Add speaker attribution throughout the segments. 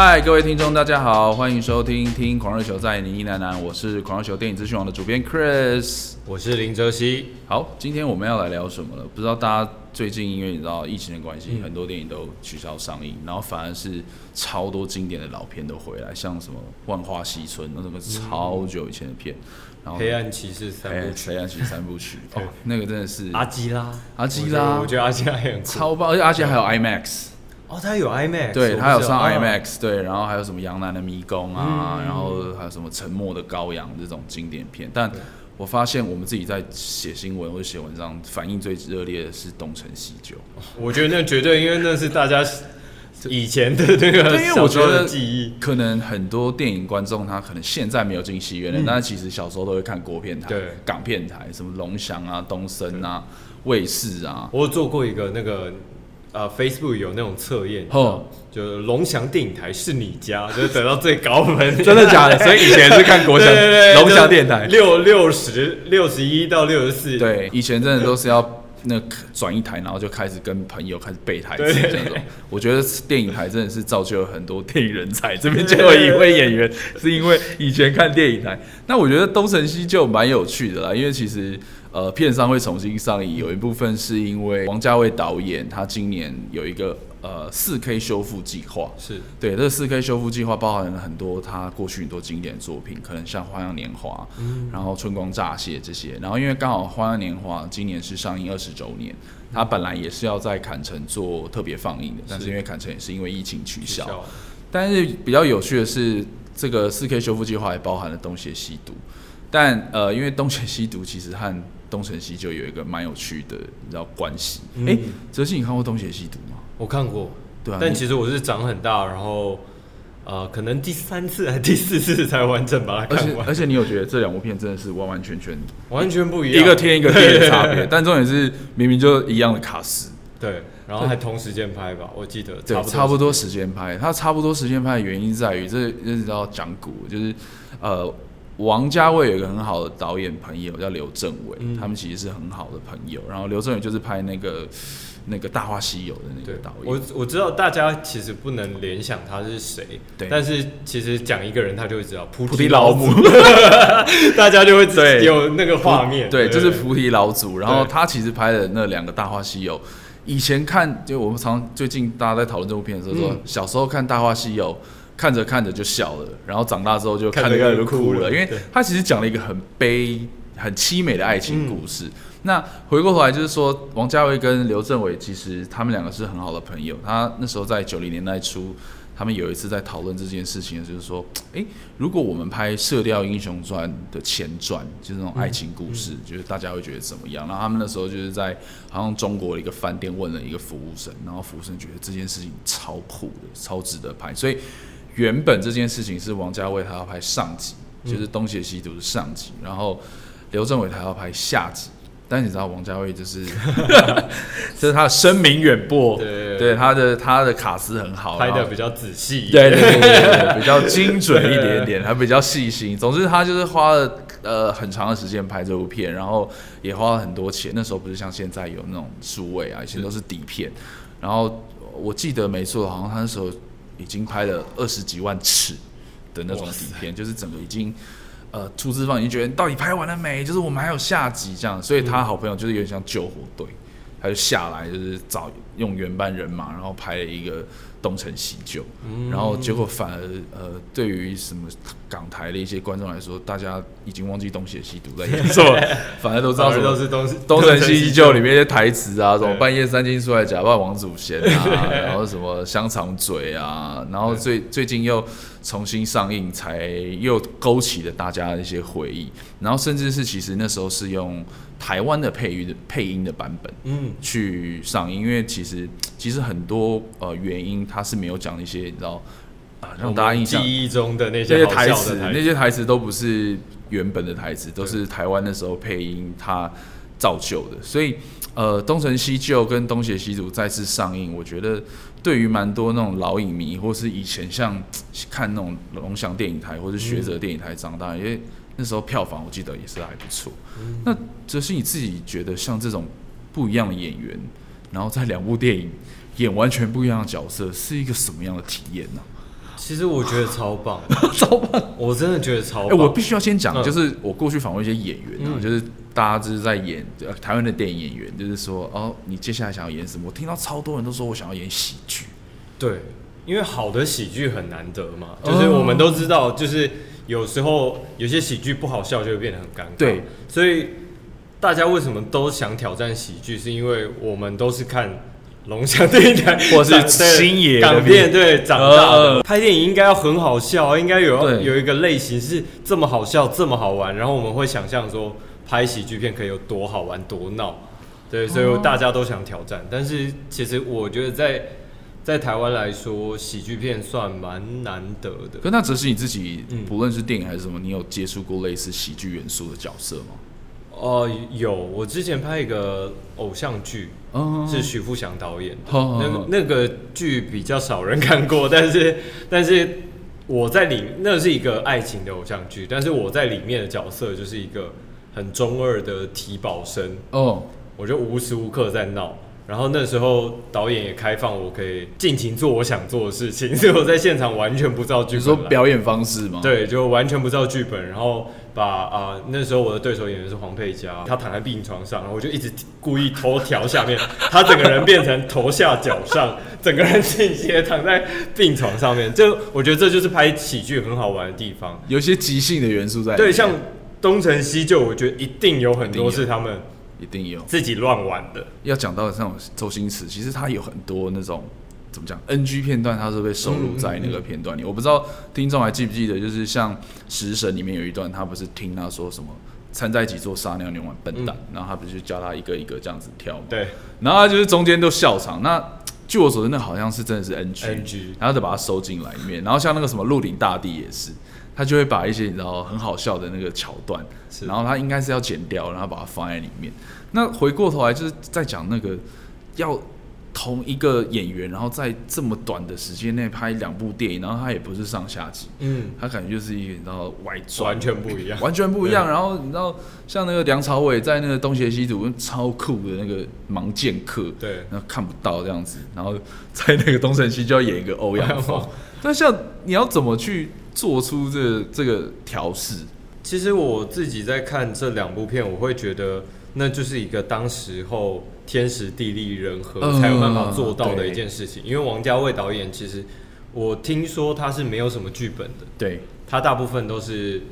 Speaker 1: 嗨，各位听众，大家好，欢迎收听《听狂热球在你呢喃》，我是狂热球电影资讯网的主编 Chris，
Speaker 2: 我是林哲熙。
Speaker 1: 好，今天我们要来聊什么了？不知道大家最近因为你知道疫情的关系，嗯、很多电影都取消上映，然后反而是超多经典的老片都回来，像什么《万花西村》那什么超久以前的片，然后《
Speaker 2: 黑暗骑士三部曲》，
Speaker 1: 黑暗骑士三部曲，哦，那个真的是
Speaker 2: 阿基拉，
Speaker 1: 阿基拉，
Speaker 2: 我觉得阿基拉很
Speaker 1: 超棒，而且阿基拉还有 IMAX。
Speaker 2: 哦，他有 IMAX，
Speaker 1: 对，他有上 IMAX，、哦、对，然后还有什么杨澜的迷宫啊，嗯、然后还有什么沉默的羔羊这种经典片。但我发现我们自己在写新闻或者写文章，反应最热烈的是《东成西就》。
Speaker 2: 我觉得那绝对，因为那是大家 以前的那个
Speaker 1: 对，因为我觉得
Speaker 2: 记忆。
Speaker 1: 可能很多电影观众他可能现在没有进戏院了，嗯、但是其实小时候都会看国片台、
Speaker 2: 对
Speaker 1: 港片台，什么龙翔啊、东森啊、卫视啊。
Speaker 2: 我有做过一个那个。呃，Facebook 有那种测验，
Speaker 1: 哦，
Speaker 2: 就龙翔电影台是你家，就是得到最高分，
Speaker 1: 真的假的？所以以前是看国祥龙翔电台，
Speaker 2: 六六十六十一到六十四，
Speaker 1: 对，以前真的都是要那转一台，然后就开始跟朋友开始背台词这种。我觉得电影台真的是造就了很多电影人才，这边就有一位演员是因为以前看电影台。那我觉得东成西就蛮有趣的啦，因为其实。呃，片商会重新上映，有一部分是因为王家卫导演他今年有一个呃四 K 修复计划，
Speaker 2: 是。
Speaker 1: 对这个四 K 修复计划包含了很多他过去很多经典作品，可能像《花样年华》，嗯，然后《春光乍泄》这些，然后因为刚好《花样年华》今年是上映二十周年，他本来也是要在坎城做特别放映的，但是因为坎城也是因为疫情取消，取消但是比较有趣的是，这个四 K 修复计划也包含了《东邪西毒》，但呃，因为《东邪西毒》其实和东成西就有一个蛮有趣的，你知道关系？哎、嗯，哲信，你看过《东邪西毒》吗？
Speaker 2: 我看过，
Speaker 1: 对啊。
Speaker 2: 但其实我是长很大，然后呃，可能第三次还是第四次才完整把它看完。
Speaker 1: 而且，而且你有觉得这两部片真的是完完全全
Speaker 2: 完全不一样，
Speaker 1: 一个天一个地的差别。但重点是明明就一样的卡司，
Speaker 2: 对，然后还同时间拍吧？我记得
Speaker 1: 对，差不多时间拍。它差不多时间拍的原因在于，这这要讲古，就是呃。王家卫有一个很好的导演朋友叫刘镇伟，嗯、他们其实是很好的朋友。然后刘镇伟就是拍那个那个《大话西游》的那个导演。
Speaker 2: 我我知道大家其实不能联想他是谁，对。但是其实讲一个人，他就会知道菩提老母，大家就会对有那个画面。
Speaker 1: 对，就是菩提老祖。然后他其实拍的那两个《大话西游》，以前看就我们常最近大家在讨论这部片的时候说，嗯、小时候看《大话西游》。看着看着就笑了，然后长大之后就看着看着就哭了，因为他其实讲了一个很悲、很凄美的爱情故事。嗯、那回过头来就是说，王家卫跟刘镇伟其实他们两个是很好的朋友。他那时候在九零年代初，他们有一次在讨论这件事情，就是说，诶，如果我们拍《射雕英雄传》的前传，就是那种爱情故事，就是大家会觉得怎么样？然后他们那时候就是在好像中国的一个饭店问了一个服务生，然后服务生觉得这件事情超酷的，超值得拍，所以。原本这件事情是王家卫他要拍上集，就是《东邪西毒》是上集，然后刘镇伟他要拍下集。但你知道王家卫就是，就是他的声名远播，对，对他的他的卡斯很好，
Speaker 2: 拍的比较仔细，
Speaker 1: 对对对，对，比较精准一点点，还比较细心。总之他就是花了呃很长的时间拍这部片，然后也花了很多钱。那时候不是像现在有那种数位啊，以前都是底片。然后我记得没错，好像他那时候。已经拍了二十几万尺的那种底片，就是整个已经呃，出资方已经觉得到底拍完了没？就是我们还有下集这样，所以他好朋友就是有点像救火队，他就下来就是找用原班人马，然后拍了一个。东成西就，然后结果反而呃，对于什么港台的一些观众来说，大家已经忘记东邪西毒在演什么，反而都知道什么
Speaker 2: 都是东
Speaker 1: 东成西就里面的台词啊，什么半夜三更出来假扮王祖贤啊，然后什么香肠嘴啊，然后最最近又重新上映，才又勾起了大家的一些回忆，然后甚至是其实那时候是用。台湾的配乐的配音的版本，嗯，去上映，因为其实 其实很多呃原因，他是没有讲一些你知道啊，让大家印象
Speaker 2: 记忆中的那些
Speaker 1: 台词，那些台词都不是原本的台词，都是台湾那时候配音它造就的。所以呃，东成西就跟东邪西毒再次上映，我觉得对于蛮多那种老影迷，或是以前像 看那种龙翔电影台或是学者电影台长大，因为。那时候票房我记得也是还不错。嗯、那哲是你自己觉得像这种不一样的演员，然后在两部电影演完全不一样的角色，是一个什么样的体验呢？
Speaker 2: 其实我觉得超棒，
Speaker 1: 超棒，
Speaker 2: 我真的觉得超棒。
Speaker 1: 哎、欸，我必须要先讲、嗯，就是我过去访问一些演员啊、嗯，就是大家就是在演台湾的电影演员，就是说哦，你接下来想要演什么？我听到超多人都说我想要演喜剧。
Speaker 2: 对，因为好的喜剧很难得嘛，就是我们都知道，就是有时候有些喜剧不好笑就会变得很尴尬。
Speaker 1: 对，
Speaker 2: 所以大家为什么都想挑战喜剧？是因为我们都是看。龙翔电影台，
Speaker 1: 或是星爷
Speaker 2: 港片，对，长大的、呃、拍电影应该要很好笑，应该有有一个类型是这么好笑，这么好玩，然后我们会想象说拍喜剧片可以有多好玩多闹，对，所以大家都想挑战。哦、但是其实我觉得在在台湾来说，喜剧片算蛮难得的。
Speaker 1: 可那只是你自己，不论是电影还是什么，你有接触过类似喜剧元素的角色吗？
Speaker 2: 哦、呃，有，我之前拍一个偶像剧，oh, 是许富祥导演的，oh, 那那个剧比较少人看过，但是但是我在里，那是一个爱情的偶像剧，但是我在里面的角色就是一个很中二的体保生，哦、oh.，我就无时无刻在闹。然后那时候导演也开放我可以尽情做我想做的事情，所以我在现场完全不照剧本。你
Speaker 1: 说表演方式吗？
Speaker 2: 对，就完全不照剧本。然后把啊、呃，那时候我的对手演员是黄佩嘉，他躺在病床上，然后我就一直故意头调下面，他整个人变成头下脚上，整个人倾斜躺在病床上面。就我觉得这就是拍喜剧很好玩的地方，
Speaker 1: 有些即兴的元素在。
Speaker 2: 对，像东成西就，我觉得一定有很多是他们。
Speaker 1: 一定有
Speaker 2: 自己乱玩的。
Speaker 1: 要讲到像周星驰，其实他有很多那种怎么讲 NG 片段，他是被收录在那个片段里。嗯嗯嗯，我不知道听众还记不记得，就是像《食神》里面有一段，他不是听他说什么“掺在一起做撒尿牛丸笨蛋”，嗯，然后他不是就教他一个一个这样子跳吗？
Speaker 2: 对。
Speaker 1: 然后他就是中间都笑场。那据我所知，那好像是真的是 NG，,
Speaker 2: NG
Speaker 1: 然后就把它收进来里面。然后像那个什么《鹿鼎大帝》也是。他就会把一些你知道很好笑的那个桥段，然后他应该是要剪掉，然后把它放在里面。那回过头来就是在讲那个要同一个演员，然后在这么短的时间内拍两部电影，然后他也不是上下集，嗯，他感觉就是一个你知道外传，
Speaker 2: 完全不一样，
Speaker 1: 完全不一样。然后你知道像那个梁朝伟在那个东邪西毒超酷的那个盲剑客，
Speaker 2: 对，
Speaker 1: 然后看不到这样子，然后在那个东成西就要演一个欧阳 锋，那像你要怎么去？做出这个、这个调试，
Speaker 2: 其实我自己在看这两部片，我会觉得那就是一个当时候天时地利人和才有办法做到的一件事情。因为王家卫导演其实我听说他是没有什么剧本的，
Speaker 1: 对，
Speaker 2: 他大部分都是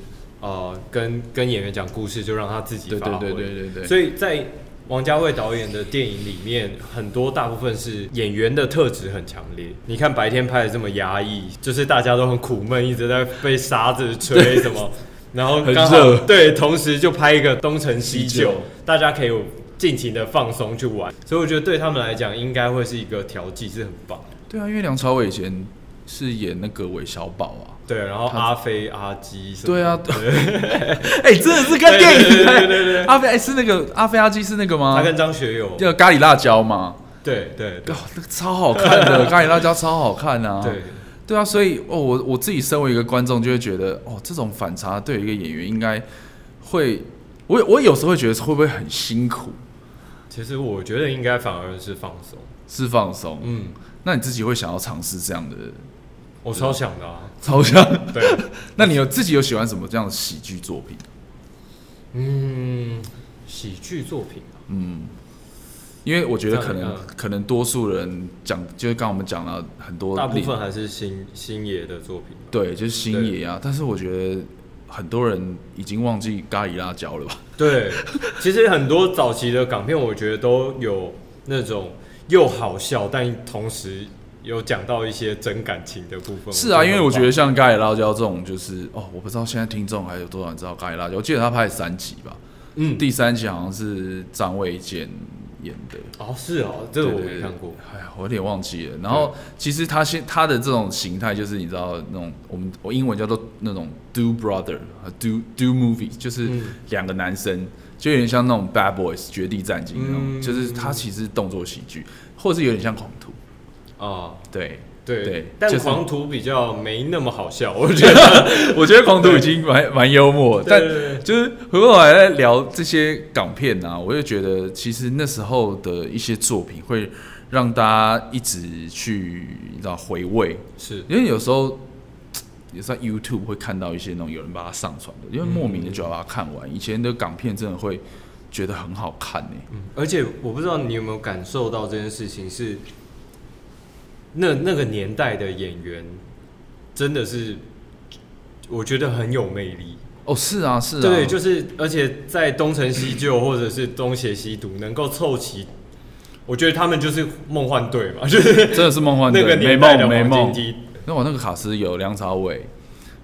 Speaker 2: 呃跟跟演员讲故事，就让他自己发挥，
Speaker 1: 对对对对对，
Speaker 2: 所以在。王家卫导演的电影里面，很多大部分是演员的特质很强烈。你看白天拍的这么压抑，就是大家都很苦闷，一直在被沙子吹什么，然后刚好对，同时就拍一个东成西就，大家可以尽情的放松去玩。所以我觉得对他们来讲，应该会是一个调剂，是很棒。
Speaker 1: 对啊，因为梁朝伟以前是演那个韦小宝啊。
Speaker 2: 对，然后阿飞、阿基什么？
Speaker 1: 对啊，哎、欸，真的是看电影，对对对，对，阿飞哎是那个阿飞阿基是那个吗？
Speaker 2: 他跟张学友，
Speaker 1: 叫咖喱辣椒吗？
Speaker 2: 对对对，
Speaker 1: 哦，那个超好看的 咖喱辣椒超好看啊！
Speaker 2: 对
Speaker 1: 对啊，所以哦，我我自己身为一个观众，就会觉得哦，这种反差对一个演员应该会，我我有时候会觉得会不会很辛苦？
Speaker 2: 其实我觉得应该反而是放松，
Speaker 1: 是放松。嗯，那你自己会想要尝试这样的？
Speaker 2: 我超想的啊，
Speaker 1: 超想。对，那你有自己有喜欢什么这样的喜剧作品？
Speaker 2: 嗯，喜剧作品
Speaker 1: 嗯，因为我觉得可能可能多数人讲，就是刚刚我们讲了很多，
Speaker 2: 大部分还是星星爷的作品。
Speaker 1: 对，就是星爷啊。但是我觉得很多人已经忘记咖喱辣椒了吧？
Speaker 2: 对，其实很多早期的港片，我觉得都有那种又好笑，但同时。有讲到一些真感情的部分。
Speaker 1: 是啊，因为我觉得像咖喱辣椒这种，就是哦，我不知道现在听众还有多少人知道咖喱辣椒。我记得他拍了三集吧，嗯，第三集好像是张卫健演的。
Speaker 2: 哦，是哦，这个我没看过。
Speaker 1: 哎呀，我有点忘记了。然后其实他现他的这种形态，就是你知道那种我们我英文叫做那种 do brother 和 do do movie，就是两个男生，嗯，就有点像那种 bad boys 绝地战警那种，嗯，就是他其实动作喜剧，或者是有点像狂徒。
Speaker 2: 哦，
Speaker 1: 对
Speaker 2: 对
Speaker 1: 对，
Speaker 2: 但狂徒比较没那么好笑，我觉得，
Speaker 1: 我觉得狂徒已经蛮蛮幽默，但就是回过头来在聊这些港片啊，我就觉得其实那时候的一些作品会让大家一直去你知道回味，
Speaker 2: 是。
Speaker 1: 因为有时候 也在 YouTube 会看到一些那种有人把它上传的，因为莫名的就要把它看完。以前的港片真的会觉得很好看呢、欸。
Speaker 2: 嗯，而且我不知道你有没有感受到这件事情是，那那个年代的演员真的是，我觉得很有魅力。
Speaker 1: 哦，是啊，是啊，
Speaker 2: 对，就是而且在东成西就或者是东邪西毒能够凑齐，我觉得他们就是梦幻队嘛，就是
Speaker 1: 真的是梦幻队，
Speaker 2: 那个年代的黄金梯。
Speaker 1: 那我那个卡斯有梁朝伟，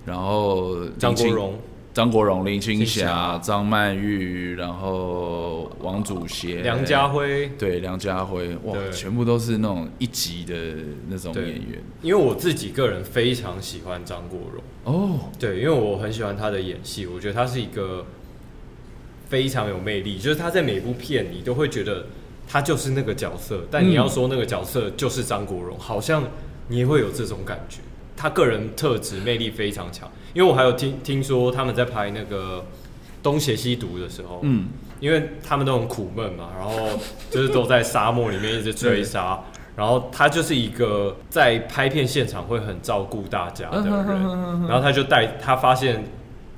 Speaker 1: 然后
Speaker 2: 张国荣、
Speaker 1: 张国荣、林青霞、张曼玉，然后王祖贤、
Speaker 2: 梁家辉，
Speaker 1: 对，梁家辉，哇，全部都是那种一级的那种演员。
Speaker 2: 因为我自己个人非常喜欢张国荣。
Speaker 1: 哦，
Speaker 2: 对，因为我很喜欢他的演戏，我觉得他是一个非常有魅力，就是他在每部片你都会觉得他就是那个角色，但你要说那个角色就是张国荣，好像。你也会有这种感觉，他个人特质魅力非常强。因为我还有听听说他们在拍那个《东邪西毒》的时候，嗯，因为他们都很苦闷嘛，然后就是都在沙漠里面一直追杀，然后他就是一个在拍片现场会很照顾大家的人，然后他就带他发现，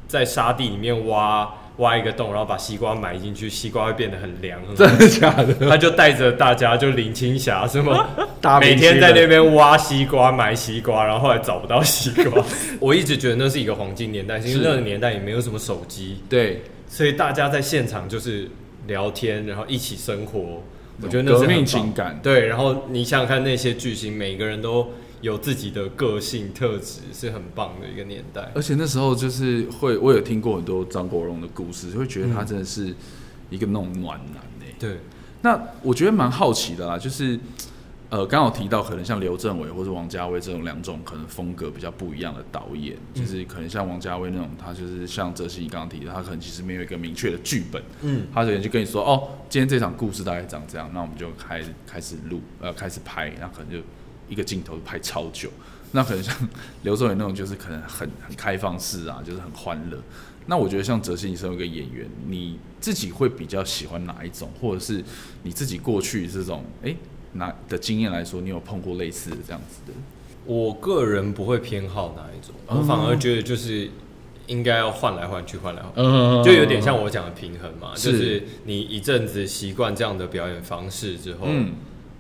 Speaker 2: 在沙地里面挖。挖一个洞，然后把西瓜埋进去，西瓜会变得很凉。
Speaker 1: 真的假的？
Speaker 2: 他就带着大家，就林青霞什么，每天在那边挖西瓜、埋西瓜，然后后来找不到西瓜。我一直觉得那是一个黄金年代，因为那个年代也没有什么手机，
Speaker 1: 对，
Speaker 2: 所以大家在现场就是聊天，然后一起生活。我觉得那是
Speaker 1: 革命情感。
Speaker 2: 对，然后你想想看，那些巨星，每个人都。有自己的个性特质是很棒的一个年代，
Speaker 1: 而且那时候就是会，我有听过很多张国荣的故事，就会觉得他真的是一个那种暖男诶、欸。
Speaker 2: 对，
Speaker 1: 那我觉得蛮好奇的啦，就是呃，刚好提到可能像刘镇伟或者王家卫这种两种可能风格比较不一样的导演，嗯、就是可能像王家卫那种，他就是像泽西你刚刚提的，他可能其实没有一个明确的剧本，嗯，他可能就跟你说，哦，今天这场故事大概长这样，那我们就开开始录，呃，开始拍，那可能就。一个镜头拍超久，那可能像刘镇伟那种，就是可能很很开放式啊，就是很欢乐。那我觉得像哲熹，你身为一个演员，你自己会比较喜欢哪一种，或者是你自己过去这种哎哪的经验来说，你有碰过类似的这样子的？
Speaker 2: 我个人不会偏好哪一种，我反而觉得就是应该要换来换去，换来换去，就有点像我讲的平衡嘛，就是你一阵子习惯这样的表演方式之后，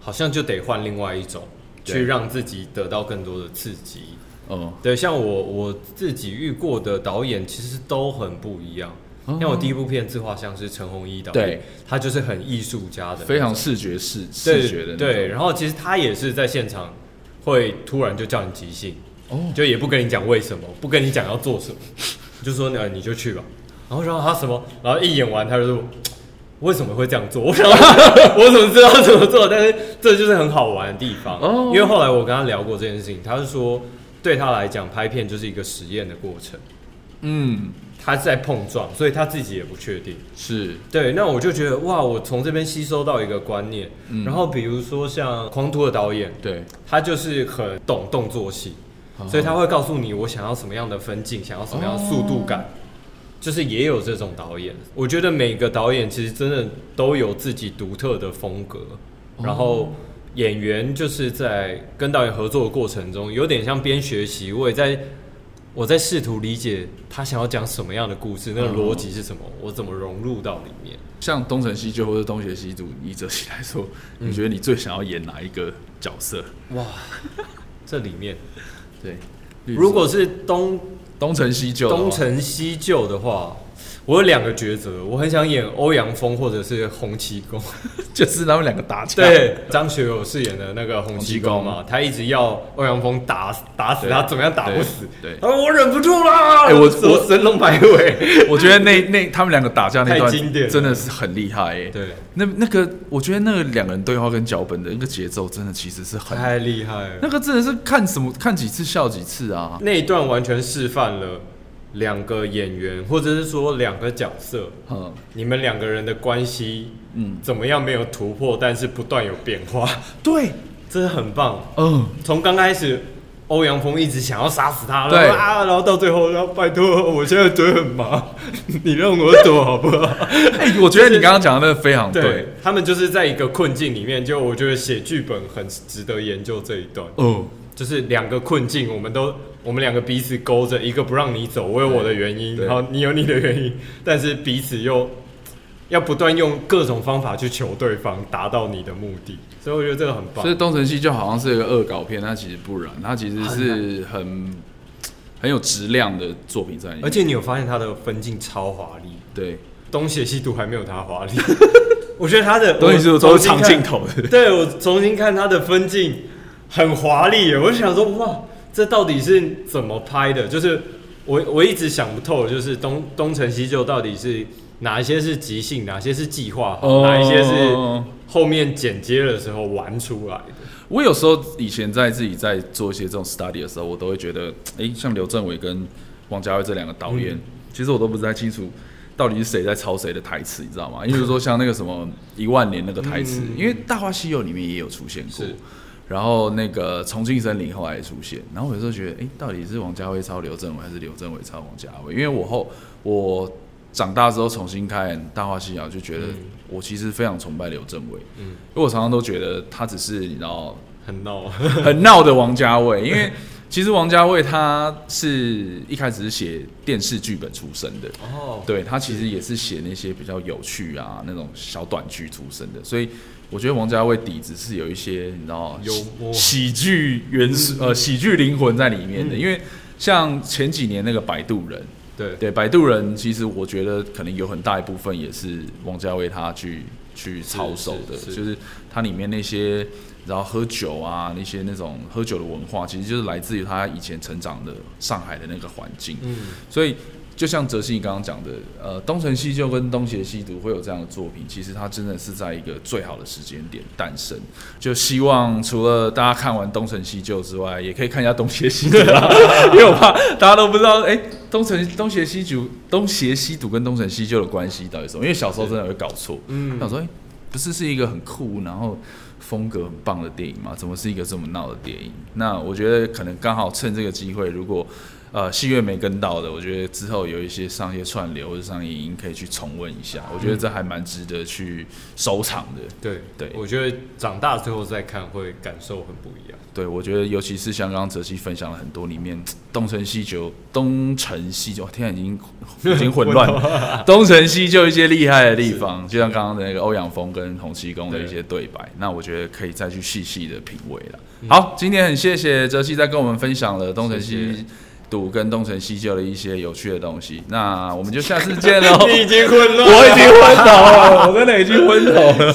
Speaker 2: 好像就得换另外一种。去让自己得到更多的刺激，哦，对，像我我自己遇过的导演其实都很不一样。像我第一部片《自画像》是陈鸿一导演，对，他就是很艺术家的，
Speaker 1: 非常视觉视视觉的，
Speaker 2: 对。然后其实他也是在现场会突然就叫你即兴，哦，就也不跟你讲为什么，不跟你讲要做什么，就说呢你就去吧。然后然后他什么，然后一演完他就说。为什么会这样做？我想，我怎么知道怎么做？但是这就是很好玩的地方。因为后来我跟他聊过这件事情，他是说，对他来讲，拍片就是一个实验的过程。嗯，他在碰撞，所以他自己也不确定。
Speaker 1: 是
Speaker 2: 对。那我就觉得哇，我从这边吸收到一个观念。然后比如说像狂徒的导演，对，他就是很懂动作戏，所以他会告诉你我想要什么样的分镜，想要什么样的速度感。就是也有这种导演，我觉得每个导演其实真的都有自己独特的风格，然后演员就是在跟导演合作的过程中，有点像边学习，我也在我在试图理解他想要讲什么样的故事，那个逻辑是什么，我怎么融入到里面。
Speaker 1: 像东成西就或者东邪西毒，以哲熹来说，你觉得你最想要演哪一个角色？
Speaker 2: 哇，这里面，
Speaker 1: 对，
Speaker 2: 如果是东。
Speaker 1: 东成西就，
Speaker 2: 东成西就的话。我有两个抉择，我很想演欧阳锋或者是洪七公，
Speaker 1: 就是他们两个打架。
Speaker 2: 对，张学友饰演的那个洪七公嘛，他一直要欧阳锋打打死他，怎么样打不死？对，啊，我忍不住啦，哎，我我神龙摆尾，
Speaker 1: 我觉得那那他们两个打架那段真的是很厉害，哎，对，那那个我觉得那个两个人对话跟脚本的那个节奏，真的其实是很
Speaker 2: 太厉害了，
Speaker 1: 那个真的是看什么看几次笑几次啊，
Speaker 2: 那一段完全示范了。两个演员，或者是说两个角色，嗯，你们两个人的关系，嗯，怎么样没有突破，但是不断有变化，
Speaker 1: 对，
Speaker 2: 真的很棒，嗯，从刚开始欧阳锋一直想要杀死他，对。啊，然后到最后，然后拜托，我现在嘴很麻，你让我走好不好？
Speaker 1: 哎、欸，我觉得你刚刚讲的那个非常对，对，
Speaker 2: 他们就是在一个困境里面，就我觉得写剧本很值得研究这一段，嗯。就是两个困境，我们都我们两个彼此勾着，一个不让你走，我有我的原因，然后你有你的原因，但是彼此又要不断用各种方法去求对方达到你的目的，所以我觉得这个很棒。
Speaker 1: 所以《东成西就》好像是一个恶搞片，它其实不然，它其实是很很有质量的作品在里面。
Speaker 2: 而且你有发现它的分镜超华丽，
Speaker 1: 对，
Speaker 2: 东邪西毒还没有它华丽。我觉得它的
Speaker 1: 东邪西毒都是长镜头的，
Speaker 2: 对，我重新看它的分镜很华丽，我就想说哇，这到底是怎么拍的？就是我我一直想不透，就是东东成西就到底是。哪一些是即兴，哪些是计划好，哪一些是后面剪接的时候玩出来的？
Speaker 1: 我有时候以前在自己在做一些这种 study 的时候，我都会觉得，哎、欸，像刘镇伟跟王家卫这两个导演，嗯、其实我都不太清楚到底是谁在抄谁的台词，你知道吗？因为说像那个什么一万年那个台词，嗯、因为《大话西游》里面也有出现过，是然后那个《重庆森林》后来也出现，然后我有时候觉得，哎、欸，到底是王家卫抄刘镇伟，还是刘镇伟抄王家卫？因为我后我。长大之后重新看《大话西游》，就觉得我其实非常崇拜刘镇伟，嗯，因为我常常都觉得他只是你知道
Speaker 2: 很闹
Speaker 1: 很闹的王家卫，因为其实王家卫他是一开始是写电视剧本出身的，哦，对，他其实也是写那些比较有趣啊那种小短剧出身的，所以我觉得王家卫底子是有一些你知道喜剧元素呃喜剧灵魂在里面的，因为像前几年那个《摆渡人》。
Speaker 2: 对。
Speaker 1: 对，摆渡人其实我觉得可能有很大一部分也是王家卫他去去操守的，就是他里面那些然后喝酒啊，那些那种喝酒的文化，其实就是来自于他以前成长的上海的那个环境，嗯，所以。就像哲熹你刚刚讲的，呃，东成西就跟东邪西毒会有这样的作品，其实它真的是在一个最好的时间点诞生。就希望除了大家看完东成西就之外，也可以看一下东邪西毒啦，因为我怕大家都不知道，哎、欸，东成东邪西毒、东邪西毒跟东成西就的关系到底是什么？因为小时候真的会搞错。嗯，想说，哎、欸，不是是一个很酷，然后风格很棒的电影吗？怎么是一个这么闹的电影？那我觉得可能刚好趁这个机会，如果呃，戏院没跟到的，我觉得之后有一些上一些串流或者上影音可以去重温一下，我觉得这还蛮值得去收藏的。
Speaker 2: 对对，对我觉得长大之后再看会感受很不一样。
Speaker 1: 对，我觉得尤其是像刚刚泽熙分享了很多里面东成西就、东成西就，天啊，已经 已经混乱了。东成西就一些厉害的地方，就像刚刚的那个欧阳锋跟洪七公的一些对白，对那我觉得可以再去细细的品味了。嗯、好，今天很谢谢泽熙在跟我们分享了东成西。跟东成西就的一些有趣的东西，那我们就下次见喽。
Speaker 2: 你已经昏了，
Speaker 1: 我已经昏倒了，我真的已经昏倒了。